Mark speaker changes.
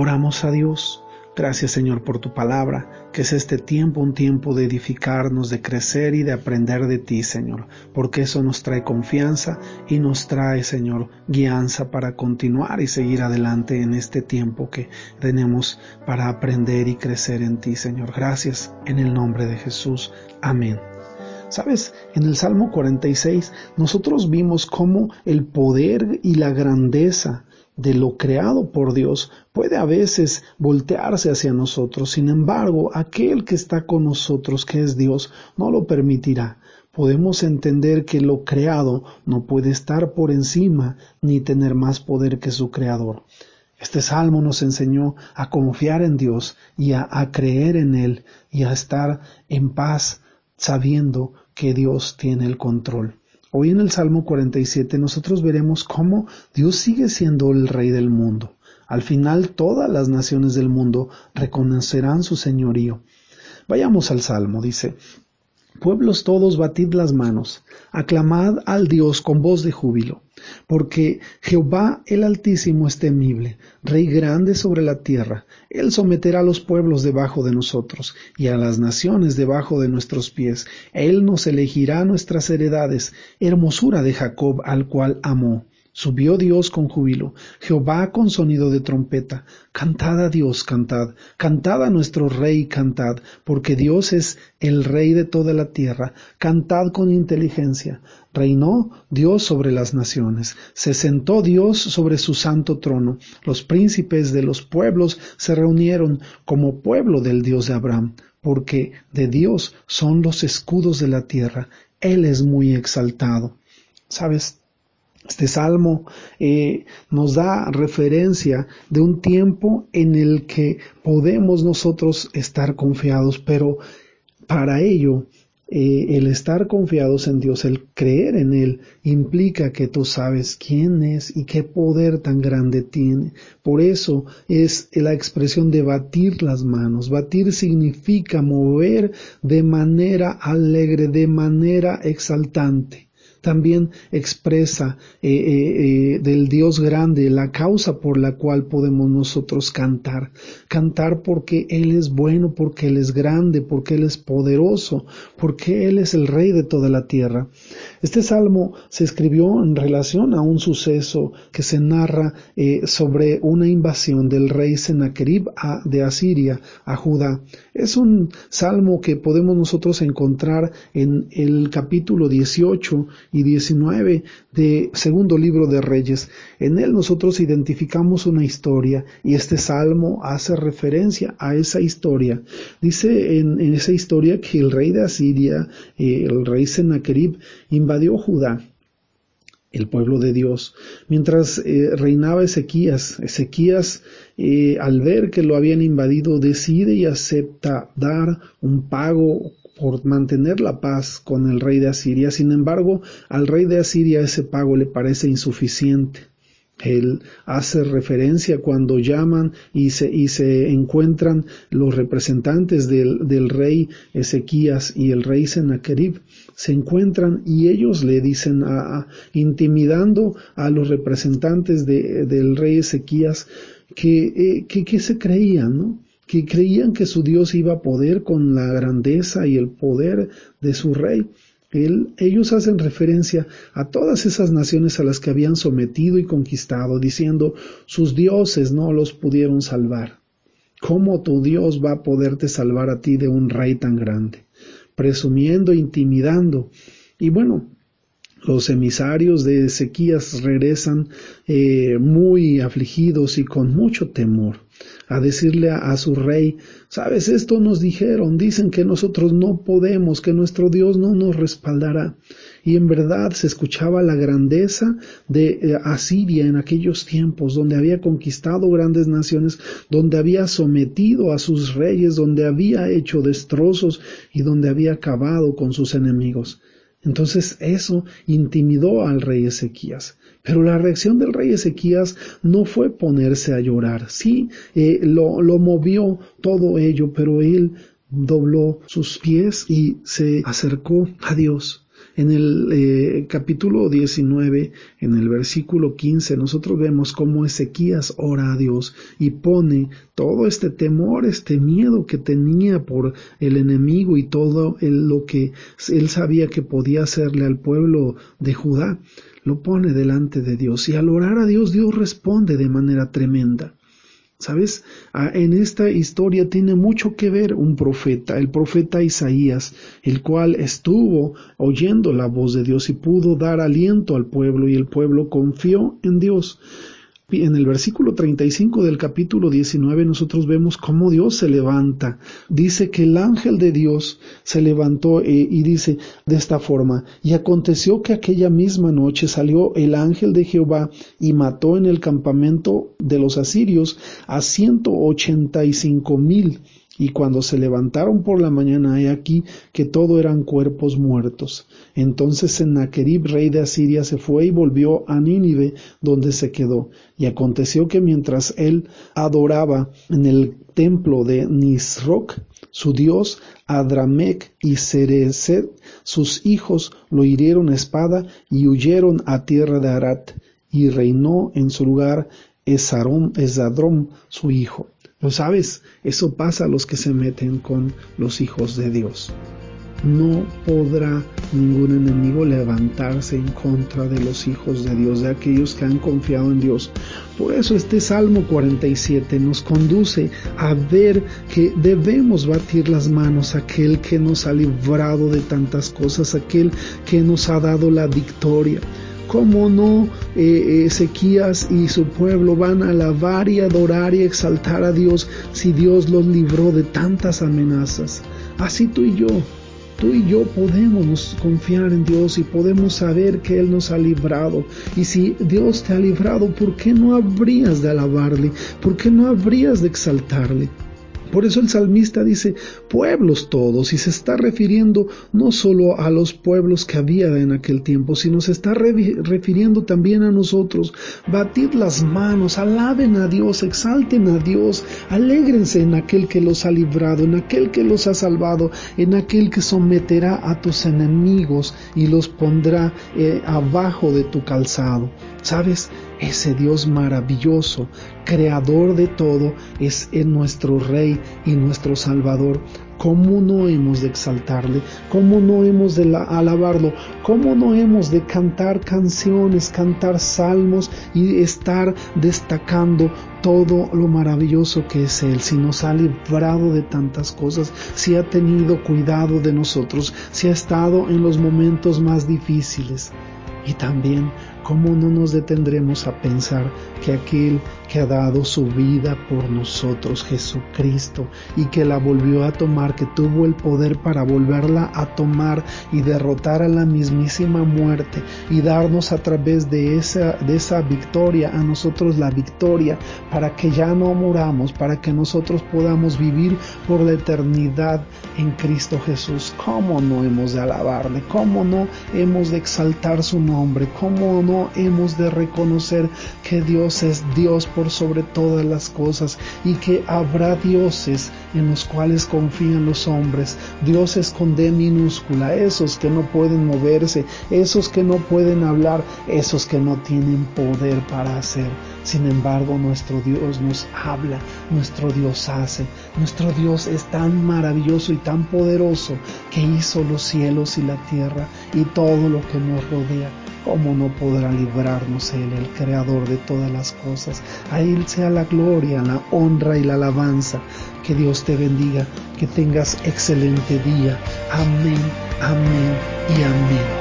Speaker 1: Oramos a Dios. Gracias Señor por tu palabra, que es este tiempo un tiempo de edificarnos, de crecer y de aprender de ti Señor, porque eso nos trae confianza y nos trae Señor guianza para continuar y seguir adelante en este tiempo que tenemos para aprender y crecer en ti Señor. Gracias en el nombre de Jesús. Amén. Sabes, en el Salmo 46 nosotros vimos cómo el poder y la grandeza de lo creado por Dios puede a veces voltearse hacia nosotros. Sin embargo, aquel que está con nosotros, que es Dios, no lo permitirá. Podemos entender que lo creado no puede estar por encima ni tener más poder que su creador. Este salmo nos enseñó a confiar en Dios y a, a creer en Él y a estar en paz sabiendo que Dios tiene el control. Hoy en el Salmo 47 nosotros veremos cómo Dios sigue siendo el Rey del mundo. Al final todas las naciones del mundo reconocerán su señorío. Vayamos al Salmo, dice, Pueblos todos, batid las manos, aclamad al Dios con voz de júbilo, porque Jehová el Altísimo es temible, Rey grande sobre la tierra. Él someterá a los pueblos debajo de nosotros, y a las naciones debajo de nuestros pies. Él nos elegirá nuestras heredades, hermosura de Jacob al cual amó. Subió Dios con júbilo, Jehová con sonido de trompeta. Cantad a Dios, cantad, cantad a nuestro Rey, cantad, porque Dios es el Rey de toda la tierra. Cantad con inteligencia. Reinó Dios sobre las naciones, se sentó Dios sobre su santo trono. Los príncipes de los pueblos se reunieron como pueblo del Dios de Abraham, porque de Dios son los escudos de la tierra. Él es muy exaltado. ¿Sabes? Este salmo eh, nos da referencia de un tiempo en el que podemos nosotros estar confiados, pero para ello eh, el estar confiados en Dios, el creer en Él, implica que tú sabes quién es y qué poder tan grande tiene. Por eso es la expresión de batir las manos. Batir significa mover de manera alegre, de manera exaltante también expresa eh, eh, eh, del Dios grande la causa por la cual podemos nosotros cantar. Cantar porque Él es bueno, porque Él es grande, porque Él es poderoso, porque Él es el Rey de toda la tierra. Este salmo se escribió en relación a un suceso que se narra sobre una invasión del rey Sennacherib de Asiria a Judá. Es un salmo que podemos nosotros encontrar en el capítulo 18 y 19 de segundo libro de Reyes. En él nosotros identificamos una historia y este salmo hace referencia a esa historia. Dice en, esa historia que el rey de Asiria, eh, el rey Sennacherib, invadió Judá el pueblo de Dios. Mientras eh, reinaba Ezequías, Ezequías eh, al ver que lo habían invadido decide y acepta dar un pago por mantener la paz con el rey de Asiria. Sin embargo, al rey de Asiria ese pago le parece insuficiente. Él hace referencia cuando llaman y se, y se encuentran los representantes del, del, rey Ezequías y el rey Sennacherib. Se encuentran y ellos le dicen, a, intimidando a los representantes de, del rey Ezequías, que, eh, que, que se creían, ¿no? Que creían que su Dios iba a poder con la grandeza y el poder de su rey. ellos hacen referencia a todas esas naciones a las que habían sometido y conquistado, diciendo, sus dioses no los pudieron salvar. ¿Cómo tu Dios va a poderte salvar a ti de un rey tan grande? Presumiendo, intimidando. Y bueno, los emisarios de Ezequías regresan eh, muy afligidos y con mucho temor a decirle a, su rey, sabes, esto nos dijeron, dicen que nosotros no podemos, que nuestro Dios no nos respaldará. Y en verdad se escuchaba la grandeza de eh, Asiria en aquellos tiempos, donde había conquistado grandes naciones, donde había sometido a sus reyes, donde había hecho destrozos y donde había acabado con sus enemigos. Entonces eso intimidó al rey Ezequías. Pero la reacción del rey Ezequías no fue ponerse a llorar. Sí, eh, lo, lo movió todo ello, pero él dobló sus pies y se acercó a Dios. En el eh, capítulo 19, en el versículo 15, nosotros vemos cómo Ezequías ora a Dios y pone todo este temor, este miedo que tenía por el enemigo y todo lo que él sabía que podía hacerle al pueblo de Judá, lo pone delante de Dios y al orar a Dios, Dios responde de manera tremenda. ¿Sabes? Ah, en esta historia tiene mucho que ver un profeta, el profeta Isaías, el cual estuvo oyendo la voz de Dios y pudo dar aliento al pueblo y el pueblo confió en Dios en el versículo 35 del capítulo 19 nosotros vemos cómo Dios se levanta. Dice que el ángel de Dios se levantó eh, y dice de esta forma, y aconteció que aquella misma noche salió el ángel de Jehová y mató en el campamento de los asirios a ciento ochenta y cinco mil y cuando se levantaron por la mañana, he aquí que todo eran cuerpos muertos. Entonces Sennacherib, rey de Asiria, se fue y volvió a Nínive, donde se quedó. Y aconteció que mientras él adoraba en el templo de Nisroch, su dios, Adramec y Cereset, sus hijos lo hirieron a espada y huyeron a tierra de Arat, y reinó en su lugar Esadrom, su hijo. Lo sabes, eso pasa a los que se meten con los hijos de Dios. No podrá ningún enemigo levantarse en contra de los hijos de Dios, de aquellos que han confiado en Dios. Por eso este Salmo 47 nos conduce a ver que debemos batir las manos a aquel que nos ha librado de tantas cosas, aquel que nos ha dado la victoria. ¿Cómo no eh, Ezequías y su pueblo van a alabar y adorar y exaltar a Dios si Dios los libró de tantas amenazas? Así tú y yo, tú y yo podemos confiar en Dios y podemos saber que Él nos ha librado. Y si Dios te ha librado, ¿por qué no habrías de alabarle? ¿Por qué no habrías de exaltarle? Por eso el salmista dice pueblos todos y se está refiriendo no solo a los pueblos que había en aquel tiempo, sino se está refiriendo también a nosotros. Batid las manos, alaben a Dios, exalten a Dios, alégrense en aquel que los ha librado, en aquel que los ha salvado, en aquel que someterá a tus enemigos y los pondrá eh, abajo de tu calzado. ¿Sabes? Ese Dios maravilloso, creador de todo, es en nuestro Rey y nuestro Salvador. ¿Cómo no hemos de exaltarle? ¿Cómo no hemos de alabarlo? ¿Cómo no hemos de cantar canciones, cantar salmos y estar destacando todo lo maravilloso que es Él? Si nos ha librado de tantas cosas, si ha tenido cuidado de nosotros, si ha estado en los momentos más difíciles. Y también ¿cómo no nos detendremos a pensar que aquel que ha dado su vida por nosotros, Jesucristo, y que la volvió a tomar, que tuvo el poder para volverla a tomar y derrotar a la mismísima muerte y darnos a través de esa, de esa victoria a nosotros la victoria para que ya no muramos, para que nosotros podamos vivir por la eternidad en Cristo Jesús. ¿Cómo no hemos de alabarle? ¿Cómo no hemos de exaltar su nombre? ¿Cómo hemos de reconocer que Dios es Dios por sobre todas las cosas y que habrá dioses en los cuales confían los hombres, dioses con D minúscula, esos que no pueden moverse, esos que no pueden hablar, esos que no tienen poder para hacer. Sin embargo, nuestro Dios nos habla, nuestro Dios hace, nuestro Dios es tan maravilloso y tan poderoso que hizo los cielos y la tierra y todo lo que nos rodea. ¿Cómo no podrá librarnos Él, el Creador de todas las cosas? A Él sea la gloria, la honra y la alabanza. Que Dios te bendiga, que tengas excelente día. Amén, amén y amén.